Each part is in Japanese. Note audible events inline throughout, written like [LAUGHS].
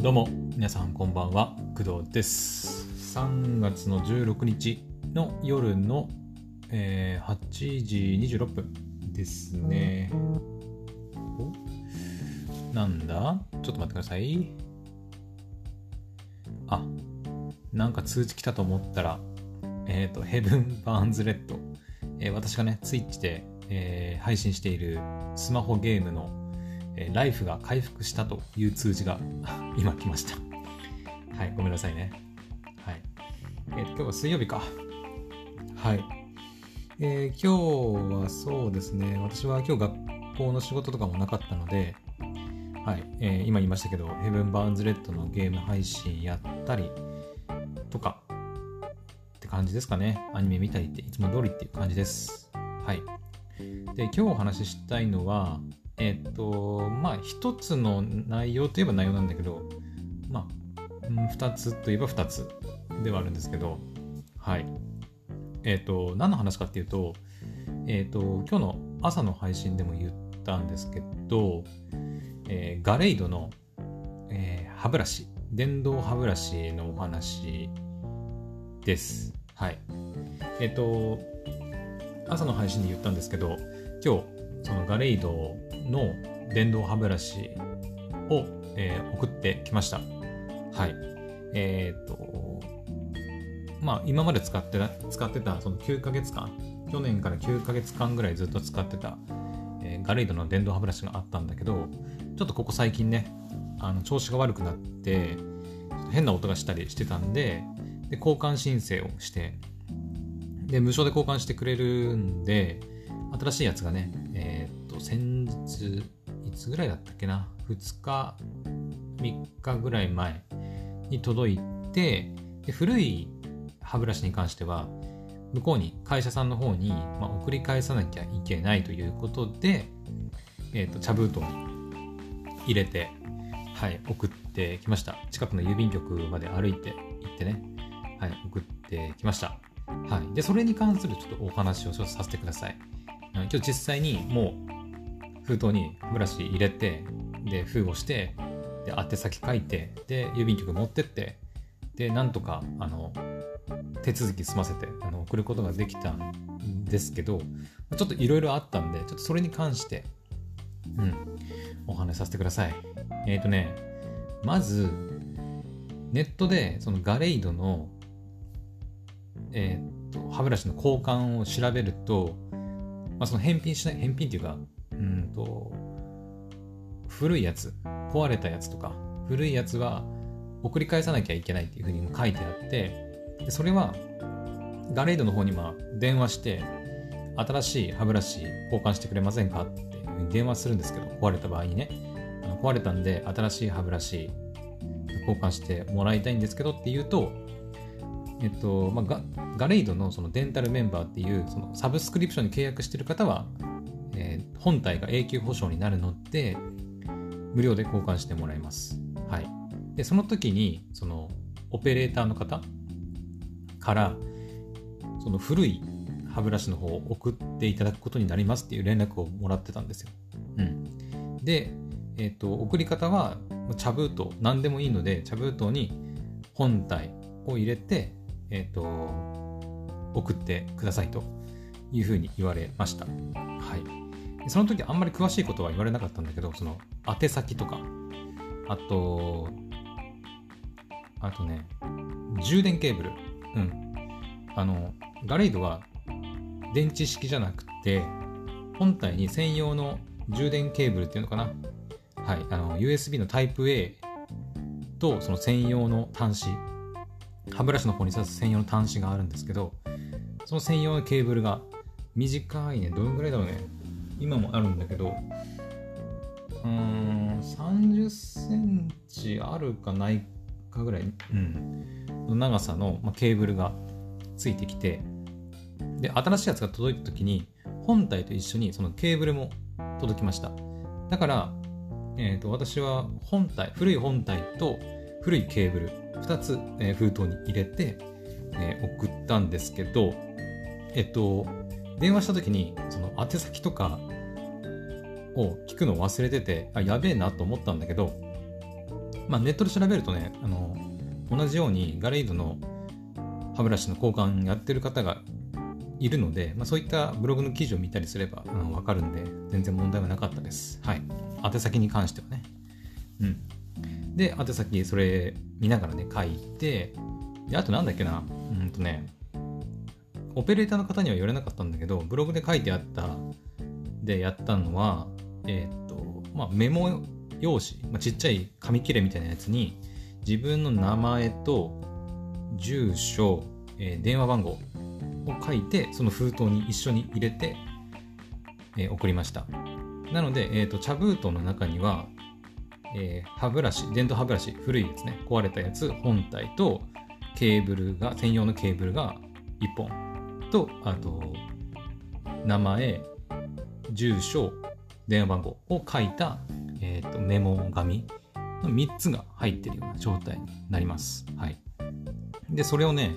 どうも皆さんこんばんは。工藤です。3月の16日の夜の、えー、8時26分ですね。なんだ？ちょっと待ってください。あなんか通知来たと思ったらえっ、ー、とヘブン・バーンズ・レッド、えー、私がねツイッチで、えー、配信しているスマホゲームのえライフが回復したという通知が [LAUGHS] 今来ました。はい、ごめんなさいね。はい。えー、今日は水曜日か。はい。えー、今日はそうですね、私は今日学校の仕事とかもなかったので、はい、えー、今言いましたけど、ヘブン・バーンズ・レッドのゲーム配信やったりとかって感じですかね。アニメ見たりっていつも通りっていう感じです。はい。で、今日お話ししたいのは、えっ、と、まあ、一つの内容といえば内容なんだけど、まあ、二つといえば二つではあるんですけど、はい。えっ、と、何の話かっていうと、えっ、と、今日の朝の配信でも言ったんですけど、えー、ガレイドの、えー、歯ブラシ、電動歯ブラシのお話です。はい。えっ、と、朝の配信で言ったんですけど、今日、そのガレイドの電動歯ブラシを、えー、送ってきました。はい。えっ、と、まあ、今まで使ってた、使ってた、その9ヶ月間、去年から9ヶ月間ぐらいずっと使ってた、えー、ガレイドの電動歯ブラシがあったんだけど、ちょっとここ最近ね、あの調子が悪くなって、変な音がしたりしてたんで、で交換申請をして、で、無償で交換してくれるんで、新しいやつがね、と、先日、いつぐらいだったっけな、2日、3日ぐらい前に届いて、で古い歯ブラシに関しては、向こうに会社さんの方に、まあ、送り返さなきゃいけないということで、えー、と茶封筒に入れて、はい、送ってきました。近くの郵便局まで歩いて行ってね、はい、送ってきました。はい。で、それに関するちょっとお話をさせてください。今日実際にもう封筒にブラシ入れて、で、封をして、で、宛先書いて、で、郵便局持ってって、で、なんとか、あの、手続き済ませて、あの、送ることができたんですけど、ちょっといろいろあったんで、ちょっとそれに関して、うん、お話しさせてください。えっ、ー、とね、まず、ネットで、そのガレイドの、えっ、ー、と、歯ブラシの交換を調べると、まあ、その返品しない、返品っていうか、うんと、古いやつ、壊れたやつとか、古いやつは送り返さなきゃいけないっていうふうにも書いてあって、でそれは、ガレードの方にま電話して、新しい歯ブラシ交換してくれませんかっていうふうに電話するんですけど、壊れた場合にね、壊れたんで新しい歯ブラシ交換してもらいたいんですけどっていうと、えっと、まあ、ガレイドのそのデンタルメンバーっていうそのサブスクリプションに契約してる方は、本体が永久保証になるので、無料で交換してもらいます。はい。で、その時に、その、オペレーターの方から、その古い歯ブラシの方を送っていただくことになりますっていう連絡をもらってたんですよ。うん。で、えっ、ー、と、送り方は、茶封筒、何でもいいので、茶封筒に本体を入れて、えっ、ー、と、送ってくださいというふうに言われました。はい。その時あんまり詳しいことは言われなかったんだけど、その宛先とか、あと、あとね、充電ケーブル。うん。あの、ガレイドは電池式じゃなくて、本体に専用の充電ケーブルっていうのかな。はい。あの、USB のタイプ A とその専用の端子歯ブラシの方に刺す専用の端子があるんですけど、その専用のケーブルが短いね、どのぐらいだろうね。今もあるんだけど、うーん、30センチあるかないかぐらい、うん、の長さの、まケーブルがついてきて、で、新しいやつが届いた時に、本体と一緒にそのケーブルも届きました。だから、えーと私は本体、古い本体と古いケーブル2つ、えー、封筒に入れて、えー、送ったんですけど、えっと、電話した時にその宛先とかを聞くのを忘れてて、あ、やべえなと思ったんだけど、まあ、ネットで調べるとね、あの、同じようにガレイドの歯ブラシの交換やってる方がいるので、まあ、そういったブログの記事を見たりすれば、うん、分かるんで、全然問題はなかったです。はい。宛先に関してはね。うん。で、宛先、それ見ながらね、書いて、で、あとなんだっけな、うんとね、オペレーターの方には言われなかったんだけど、ブログで書いてあったでやったのは、えー、っと、まあ、メモ用紙、まあ、ちっちゃい紙切れみたいなやつに、自分の名前と住所、えー、電話番号を書いて、その封筒に一緒に入れて、えー、送りました。なので、えーと、茶封筒の中には、えー、歯ブラシ、電動歯ブラシ、古いやつね、壊れたやつ本体とケーブルが、専用のケーブルが1本と、あと、名前、住所、電話番号を書いた、えーと、メモ紙の3つが入ってるような状態になります。はい。で、それをね、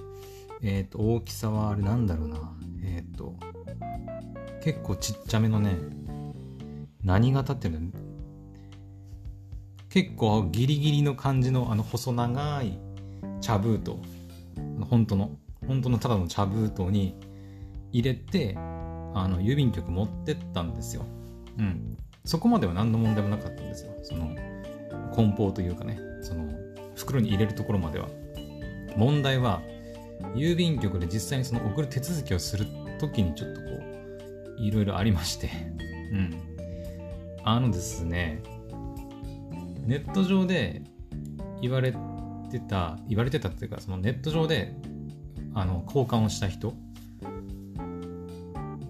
え、ー、と、大きさはあれなんだろうな。えっ、ー、と、結構ちっちゃめのね、何型っていうの？結構ギリギリの感じのあの細長い茶封筒本当の本当のただの茶封筒に入れてあの郵便局持ってったんですよ。うん。そこまでは何の問題もなかったんですよ。その梱包というかね。その袋に入れるところまでは。問題は郵便局で実際にその送る手続きをする時にちょっとこういろいろありまして。うん。あのですね、ネット上で言われてた、言われてたっていうか、そのネット上であの交換をした人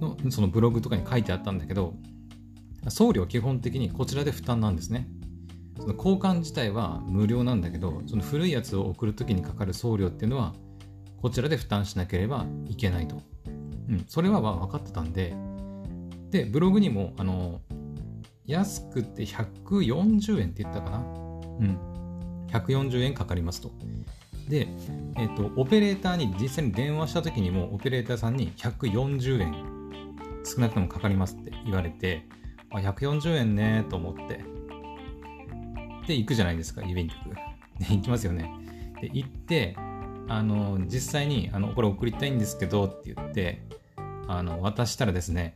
のそのブログとかに書いてあったんだけど、送料基本的にこちらで負担なんですね。その交換自体は無料なんだけど、その古いやつを送るときにかかる送料っていうのは、こちらで負担しなければいけないと。うん、それは分かってたんで、で、ブログにも、あの、安くて140円って言ったかなうん。140円かかりますと。で、えっ、ー、と、オペレーターに実際に電話した時にも、オペレーターさんに140円少なくともかかりますって言われて、あ、140円ねと思って。で、行くじゃないですか、郵便局。で、行きますよね。で、行って、あの、実際に、あの、これ送りたいんですけどって言って、あの、渡したらですね、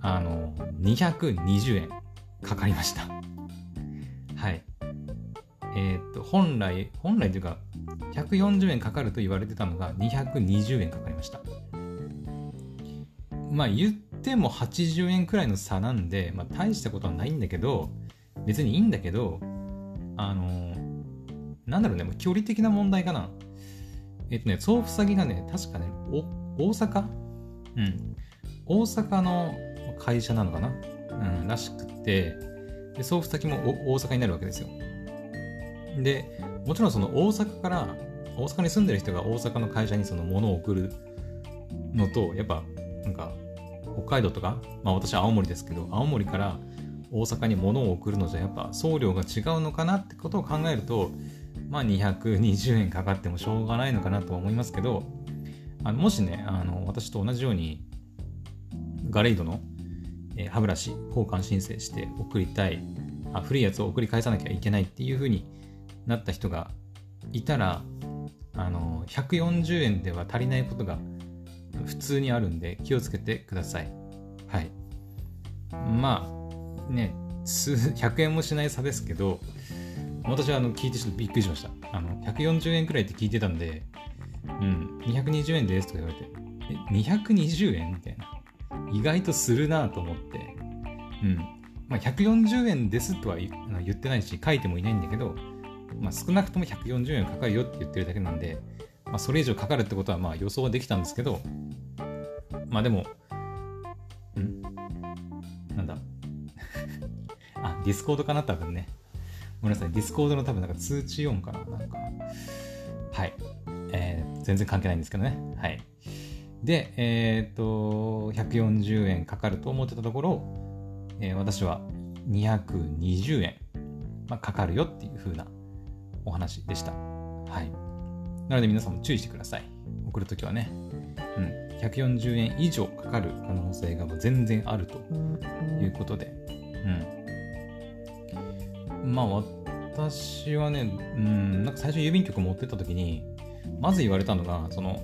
あの、220円かかりました。はい。えー、っと、本来、本来というか、140円かかると言われてたのが220円かかりました。まあ言っても80円くらいの差なんで、まあ大したことはないんだけど、別にいいんだけど、あのなんだろうね、もう距離的な問題かな。えっとね、送付先がね、確かね、大阪？うん。大阪の会社なのかな、うん、らしくて、で送付先も大阪になるわけですよ。で、もちろんその大阪から、大阪に住んでる人が大阪の会社にその物を送るのと、やっぱ、なんか、北海道とか、まあ私は青森ですけど、青森から大阪に物を送るのじゃやっぱ送料が違うのかなってことを考えると、まあ220円かかってもしょうがないのかなと思いますけど、あのもしね、あの私と同じようにガレイドのえ歯ブラシ交換申請して送りたいあ古いやつを送り返さなきゃいけないっていう風になった人がいたらあの140円では足りないことが普通にあるんで気をつけてください。はい。まあね数100円もしない差ですけど私はあの聞いてちょっとびっくりしました。あの140円くらいって聞いてたんでうん220円ですとか言われてえ220円みたいな。意外とするなと思って、うん。まあ、140円ですとは言ってないし、書いてもいないんだけど、まあ、少なくとも140円かかるよって言ってるだけなんで、まあ、それ以上かかるってことはまあ予想はできたんですけど、まあでも、ん？なんだ？[LAUGHS] あ、ディスコードかな多分ね。ごめんなさい。ディスコードの多分なんか通知音かななんか。はい。えー、全然関係ないんですけどね。はい。で、えっ、ー、と、140円かかると思ってたところ、えー、私は220円、まあ、かかるよっていう風なお話でした。はい。なので皆さんも注意してください。送るときはね。うん。140円以上かかる可能性が全然あるということで。うん。まあ私はね、うん、なんか最初郵便局持ってった時に、まず言われたのが、その、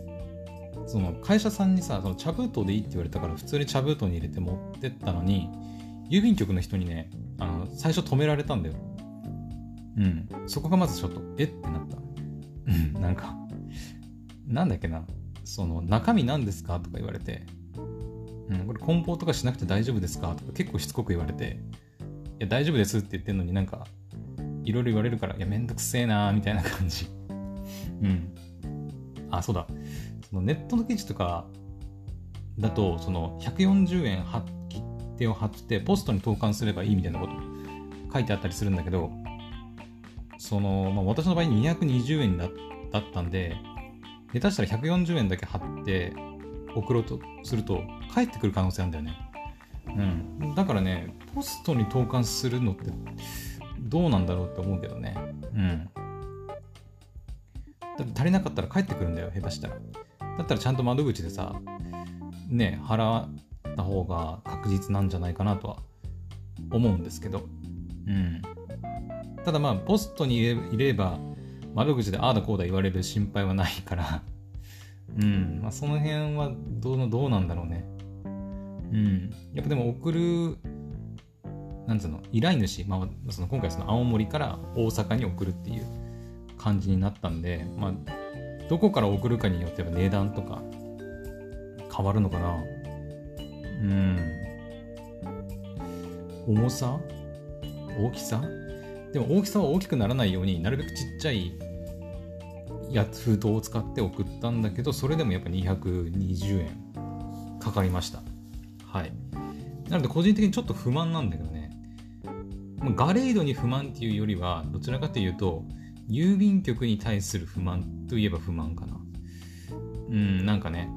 その会社さんにさ、その茶封筒でいいって言われたから、普通に茶封筒に入れて持ってったのに、郵便局の人にね、あの、最初止められたんだよ。うん。そこがまずちょっと、え？ってなった。うん、なんか、なんだっけな、その、中身何ですか？とか言われて、うん、これ梱包とかしなくて大丈夫ですか？とか結構しつこく言われて、いや、大丈夫ですって言ってんのになんか、いろいろ言われるから、いや、めんどくせえなーみたいな感じ。うん。あ、そうだ。そのネットの記事とかだと、その140円切手を貼ってポストに投函すればいいみたいなこと書いてあったりするんだけど、その、まあ、私の場合220円だったんで、下手したら140円だけ貼って送ろうとすると返ってくる可能性あるんだよね。うん。だからね、ポストに投函するのってどうなんだろうって思うけどね。うん。だって足りなかったら帰ってくるんだよ、下手したら。だったらちゃんと窓口でさ、ね、払った方が確実なんじゃないかなとは思うんですけど。うん。ただまあ、ポストに入れれば、窓口でああだこうだ言われる心配はないから [LAUGHS] うん、まあ、その辺はどうどうなんだろうね。うん。やっぱでも送る、なんつうの、依頼主、まあ、その今回その青森から大阪に送るっていう感じになったんで、まあ、どこから送るかによっては値段とか変わるのかな。うん。重さ？大きさ？でも大きさは大きくならないようになるべくちっちゃいや封筒を使って送ったんだけどそれでもやっぱ220円かかりました。はい。なので個人的にちょっと不満なんだけどね。ガレードに不満っていうよりはどちらかというと郵便局に対する不満といえば不満かな。うんなんかね。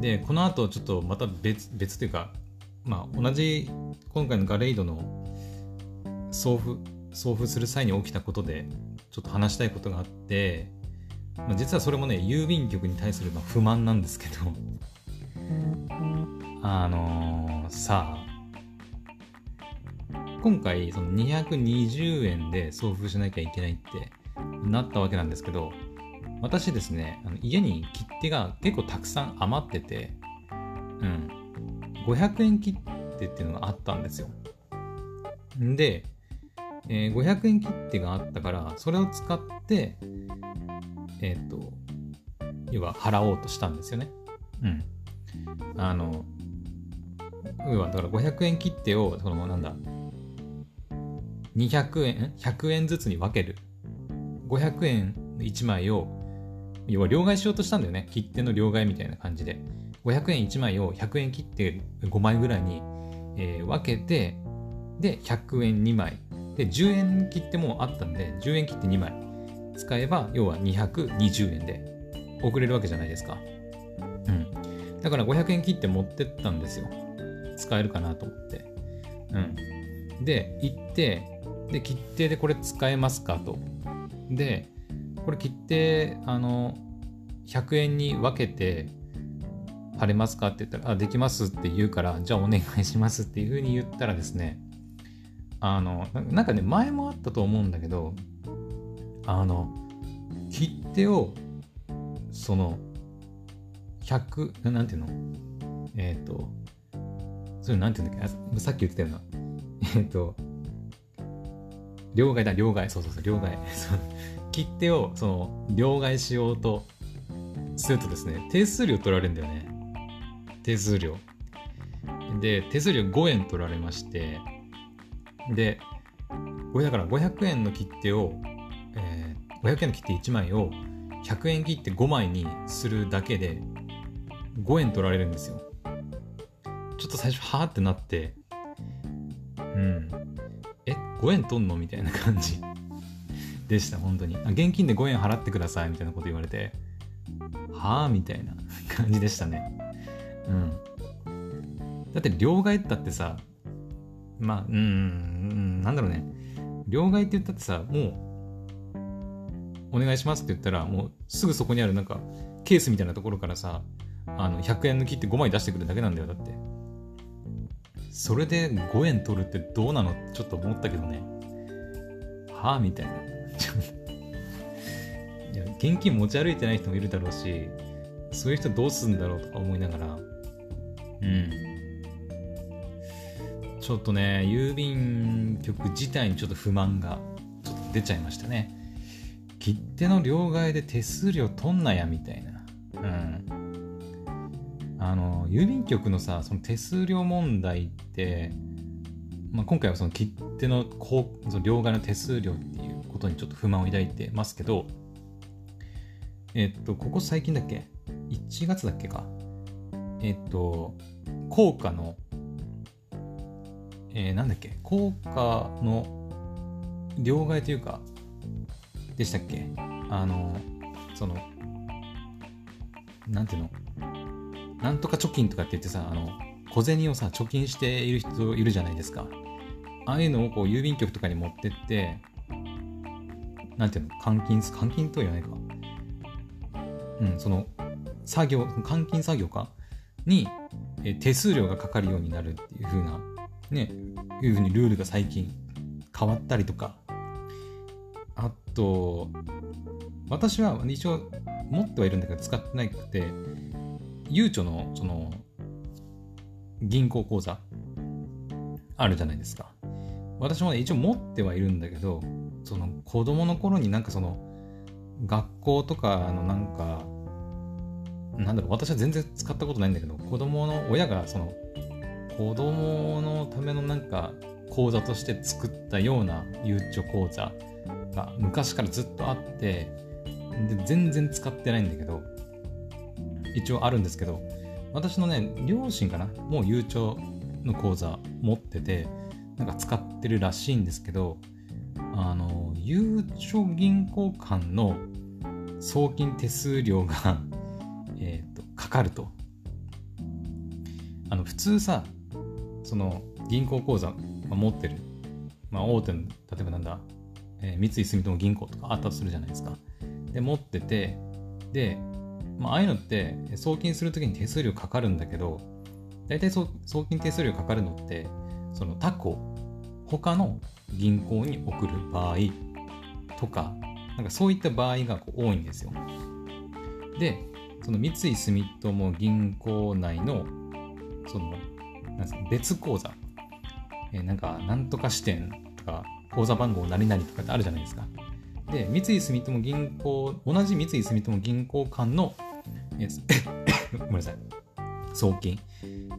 でこの後ちょっとまた別別というかまあ同じ今回のガレードの送付送付する際に起きたことでちょっと話したいことがあって、まあ、実はそれもね郵便局に対するま不満なんですけどあのー、さあ今回その220円で送付しなきゃいけないってなったわけなんですけど私ですね家に切手が結構たくさん余っててうん。500円切手っていうのがあったんですよ。でえー、500円切手があったから、それを使って、えっ、ー、と、要は払おうとしたんですよね。うん。あの、要はだから500円切手を、そのなんだ、200円、100円ずつに分ける。500円1枚を、要は両替しようとしたんだよね。切手の両替みたいな感じで。500円1枚を100円切って5枚ぐらいに、えー、分けて、で、100円2枚で、10円切ってもあったんで、10円切って2枚使えば、要は220円で送れるわけじゃないですか。うん。だから500円切って持ってったんですよ。使えるかなと思って。うん。で、行って、で、切手でこれ使えますかと。で、これ切手、あの、100円に分けて、貼れますかって言ったら、あ、できますって言うから、じゃあお願いしますっていうふうに言ったらですね、あのなんかね前もあったと思うんだけどあの切手をその100なんていうの？えっ、ー、とそれなんていうんだっけ？さっき言ってたような。えっ、ー、と両替だ両替。そうそうそう両替。切手をその両替しようとするとですね手数料取られるんだよね。手数料。で手数料5円取られましてで、これだから500円の切手を、えー、500円の切手1枚を100円切って5枚にするだけで5円取られるんですよ。ちょっと最初はーってなって、うん。え、5円取んの？みたいな感じ [LAUGHS] でした、本当に。あ現金で5円払ってくださいみたいなこと言われて、はあみたいな感じでしたね。うん。だって両替ったってさ、まあ、うん、なんだろうね。両替って言ったってさ、もう、お願いしますって言ったら、もうすぐそこにあるなんか、ケースみたいなところからさ、あの、100円抜きって5枚出してくるだけなんだよ、だって。それで5円取るってどうなの？ってちょっと思ったけどね。はあみたいな。いや、現金持ち歩いてない人もいるだろうし、そういう人どうすんだろうとか思いながら、うん。ちょっとね、郵便局自体にちょっと不満がちょっと出ちゃいましたね。切手の両替で手数料取んなやみたいな。うん。あの、郵便局のさ、その手数料問題って、まあ、今回はその切手のこうその両替の手数料っていうことにちょっと不満を抱いてますけど、えっと、ここ最近だっけ ?1 月だっけか？えっと、効果の、えー、なんだっけ？効果の両替というか、でしたっけ？あの、その、なんていうの？なんとか貯金とかって言ってさ、あの、小銭をさ、貯金している人いるじゃないですか。ああいうのをこう郵便局とかに持ってって、なんていうの？換金、換金とは言わないか。うん、その、作業、換金作業か？に、え手数料がかかるようになるっていう風な、ね、いう風にルールが最近変わったりとか、あと、私は一応持ってはいるんだけど使ってなくて、ゆうちょのその銀行口座あるじゃないですか。私もね、一応持ってはいるんだけど、その子供の頃になんかその学校とかのなんか、なんだろう、私は全然使ったことないんだけど、子供の親がその子供のためのなんか口座として作ったようなゆうちょ口座が昔からずっとあって、で全然使ってないんだけど、一応あるんですけど、私のね、両親かなもうゆうちょの口座持ってて、なんか使ってるらしいんですけど、あの、ゆうちょ銀行間の送金手数料が [LAUGHS] えと、かかると。あの、普通さ、その銀行口座、ま持ってる、まあ、大手の、例えばなんだ、えー、三井住友銀行とかあったとするじゃないですか。で、持ってて、で、まあ、あいうのって送金するときに手数料かかるんだけど、大体送金手数料かかるのって、その他行、他の銀行に送る場合とか、なんかそういった場合が多いんですよ。で、その三井住友銀行内の、その、なんか別口座、え、なんか、なんとか支店とか、口座番号何々とかってあるじゃないですか。で、三井住友銀行、同じ三井住友銀行間の、え [LAUGHS] ごめんなさい、送金。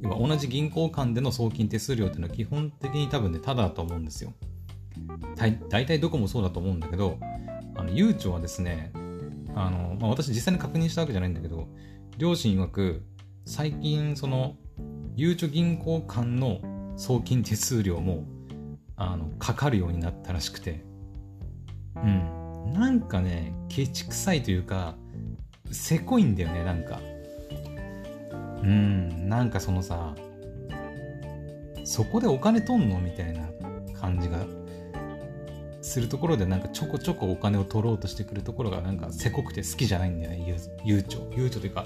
要は同じ銀行間での送金手数料っていうのは基本的に多分ね、ただだと思うんですよ。大体どこもそうだと思うんだけど、あの、ゆうちょはですね、あの、まあ、私実際に確認したわけじゃないんだけど、両親曰く、最近その、ゆうちょ銀行間の送金手数料も、あの、かかるようになったらしくて、うん。なんかね、ケチくさいというか、せこいんだよね、なんか。うん、なんかそのさ、そこでお金取んの？みたいな感じがするところでなんかちょこちょこお金を取ろうとしてくるところがなんかせこくて好きじゃないんだよね、ゆうちょ。ゆうちょというか、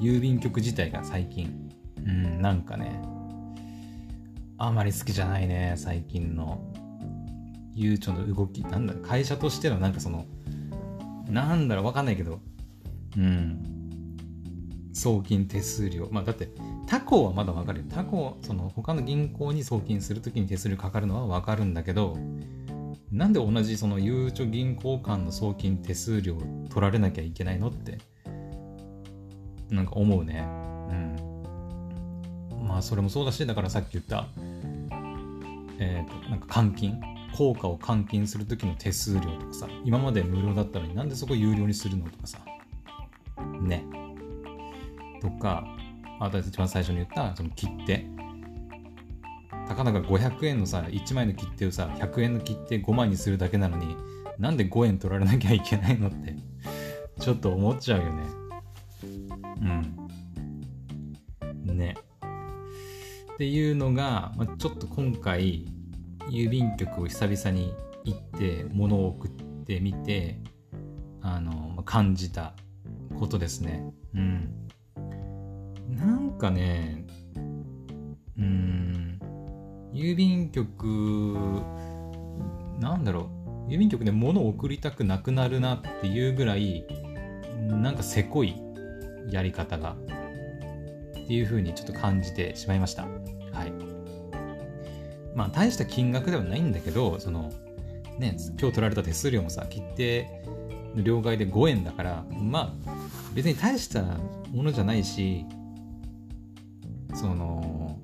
郵便局自体が最近。うん、なんかね、あまり好きじゃないね、最近の。ゆうちょの動き、なんだ、会社としてのなんかその、なんだろう、わかんないけど、うん。送金手数料。まあだって、他行はまだわかるよ。他行、その他の銀行に送金するときに手数料かかるのはわかるんだけど、なんで同じそのゆうちょ銀行間の送金手数料取られなきゃいけないのって、なんか思うね。うん。まあそれもそうだし、だからさっき言った、えっ、ー、と、なんか換金効果を換金するときの手数料とかさ、今まで無料だったのになんでそこ有料にするのとかさ、ね。とか、あと一番最初に言ったその切手。たかだか500円のさ、1枚の切手をさ、100円の切手5枚にするだけなのに、なんで5円取られなきゃいけないのって、ちょっと思っちゃうよね。うん。ね。っていうのが、まあ、ちょっと今回、郵便局を久々に行って物を送ってみてあの感じたことですね。うん。なんかねうん郵便局なんだろう。郵便局で物を送りたくなくなるなっていうぐらいなんかせこいやり方がっていう風にちょっと感じてしまいました。はい。まあ大した金額ではないんだけどそのね今日取られた手数料もさ切手の両替で5円だからまあ別に大したものじゃないしその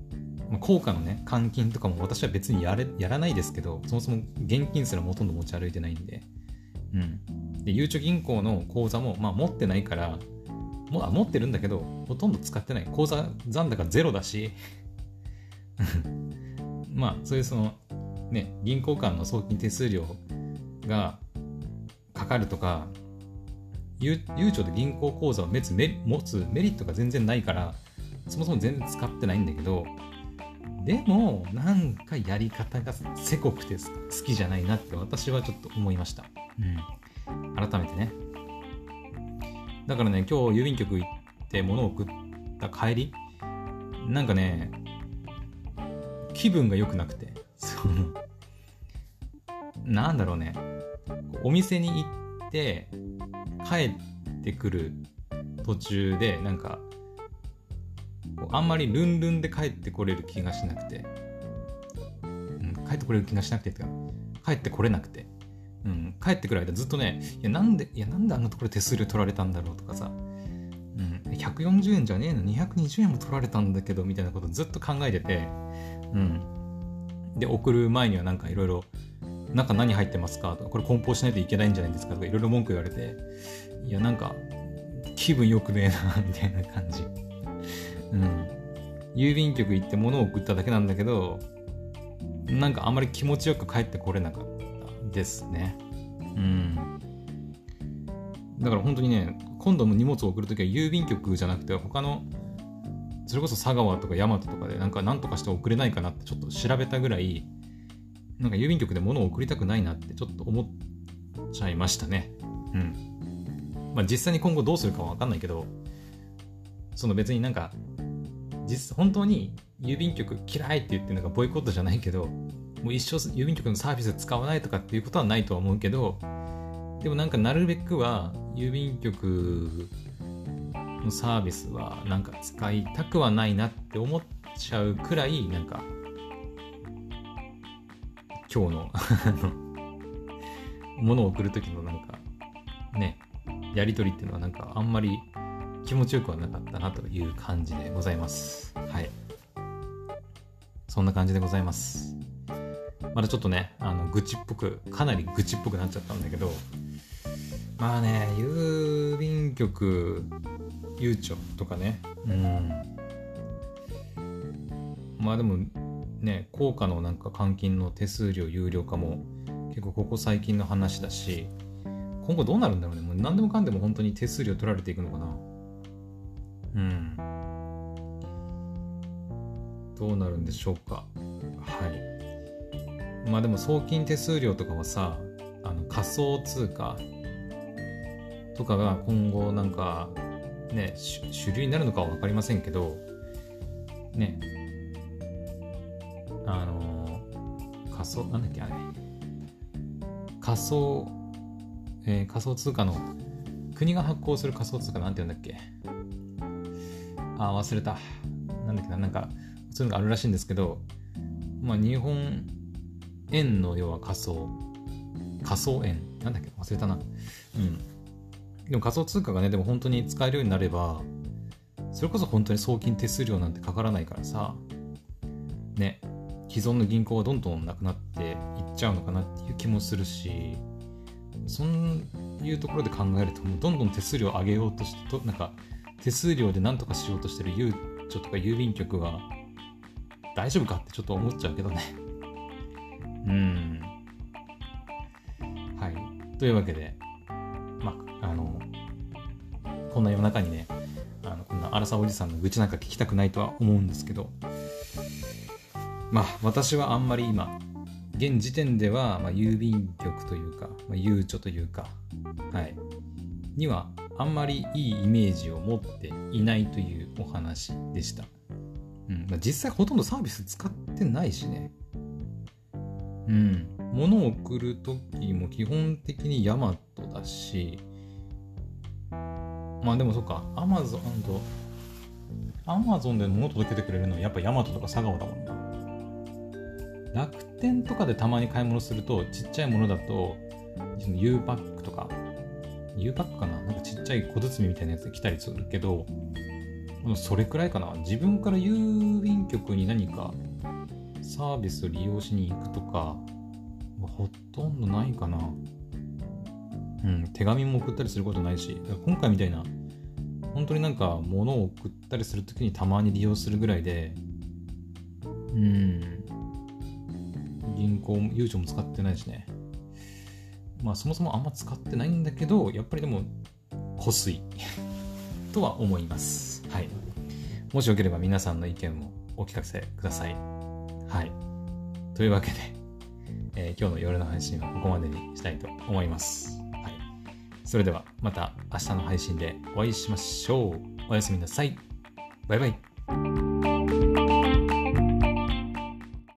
ま効果のね換金とかも私は別にやれやらないですけどそもそも現金すらほとんど持ち歩いてないんで。うん。でゆうちょ銀行の口座もまあ持ってないからもあ持ってるんだけどほとんど使ってない。口座残高ゼロだし。[LAUGHS] まあそういうそのね銀行間の送金手数料がかかるとか悠長で銀行口座を持つメ持つメリットが全然ないからそもそも全然使ってないんだけどでもなんかやり方がせこくて好きじゃないなって私はちょっと思いました、うん、改めてねだからね今日郵便局行って物を送った帰りなんかね気分が良くなくて。そ [LAUGHS] のなんだろうね。お店に行って帰ってくる途中でなんかあんまりルンルンで帰ってこれる気がしなくて、うん、帰ってこれる気がしなくてってか帰ってこれなくて、うん、帰ってくる間ずっとねいやなんでいやなんであんなところ手数料取られたんだろうとかさ、うん、140円じゃねえの？220円も取られたんだけどみたいなことずっと考えてて、うん、で送る前にはなんかいろいろ中何入ってますかとか、これ梱包しないといけないんじゃないですかとか、いろいろ文句言われて、いや、なんか、気分よくねえな、みたいな感じ。うん。郵便局行って物を送っただけなんだけど、なんかあんまり気持ちよく帰ってこれなかった。ですね。うん。だから本当にね、今度も荷物を送るときは郵便局じゃなくて、他の、それこそ佐川とか大和とかで、なんか何とかして送れないかなってちょっと調べたぐらい、なんか郵便局で物を送りたくないなってちょっと思っちゃいましたね。うん。まあ実際に今後どうするかはわかんないけど、その別になんか、実本当に郵便局嫌いって言ってなんかボイコットじゃないけど、もう一生郵便局のサービス使わないとかっていうことはないとは思うけど、でもなんかなるべくは郵便局のサービスはなんか使いたくはないなって思っちゃうくらいなんか今日の [LAUGHS] ものを送る時のなんかねやり取りっていうのはなんかあんまり気持ちよくはなかったなという感じでございます。はい。そんな感じでございます。まだちょっとねあの愚痴っぽくかなり愚痴っぽくなっちゃったんだけどまあね郵便局ゆうちょとかねうんまあでもね、効果のなんか換金の手数料有料化も結構ここ最近の話だし、今後どうなるんだろうね。もう何でもかんでも本当に手数料取られていくのかな。うん。どうなるんでしょうか。まあでも送金手数料とかはさ、あの仮想通貨とかが今後なんかね、主流になるのかは分かりませんけど、ね、あの仮想なんだっけあれ。仮想、えー、仮想通貨の国が発行する仮想通貨なんて言うんだっけ。あ忘れた。なんだっけななんかそういうのがあるらしいんですけどまあ日本円の要は仮想。仮想円。なんだっけ？忘れたな。うん。でも仮想通貨がねでも本当に使えるようになればそれこそ本当に送金手数料なんてかからないからさね既存の銀行はどんどんなくなっていっちゃうのかなっていう気もするしそういうところで考えるともうどんどん手数料上げようとしてとなんか手数料で何とかしようとしてるゆうちょとか郵便局は大丈夫かってちょっと思っちゃうけどね。うんはいというわけでまああのこんな夜中にねあのこんな荒さおじさんの愚痴なんか聞きたくないとは思うんですけどまあ私はあんまり今現時点では、まあ、郵便局というか、まあ、ゆうちょというか、はい、にはあんまりいいイメージを持っていないというお話でした。うんまあ、実際ほとんどサービス使ってないしね。うん。物を送るときも基本的にヤマトだし、まあでもそっか、アマゾンと、アマゾンで物届けてくれるのはやっぱヤマトとか佐川だもんな。楽天とかでたまに買い物すると、ちっちゃいものだとその、U パックとか、U パックかな？なんかちっちゃい小包みたいなやつで来たりするけど、それくらいかな。自分から郵便局に何かサービスを利用しに行くとか、ほとんどないかな。うん、手紙も送ったりすることないし、今回みたいな、本当になんか物を送ったりするときにたまに利用するぐらいで、うん、銀行も、ゆうちょも使ってないしね。まあそもそもあんま使ってないんだけど、やっぱりでも、こすい [LAUGHS] とは思います。はい。もしよければ皆さんの意見もお聞かせください。はい。というわけで、えー、今日の夜の配信はここまでにしたいと思います。はい。それではまた明日の配信でお会いしましょう。おやすみなさい。バイバイ。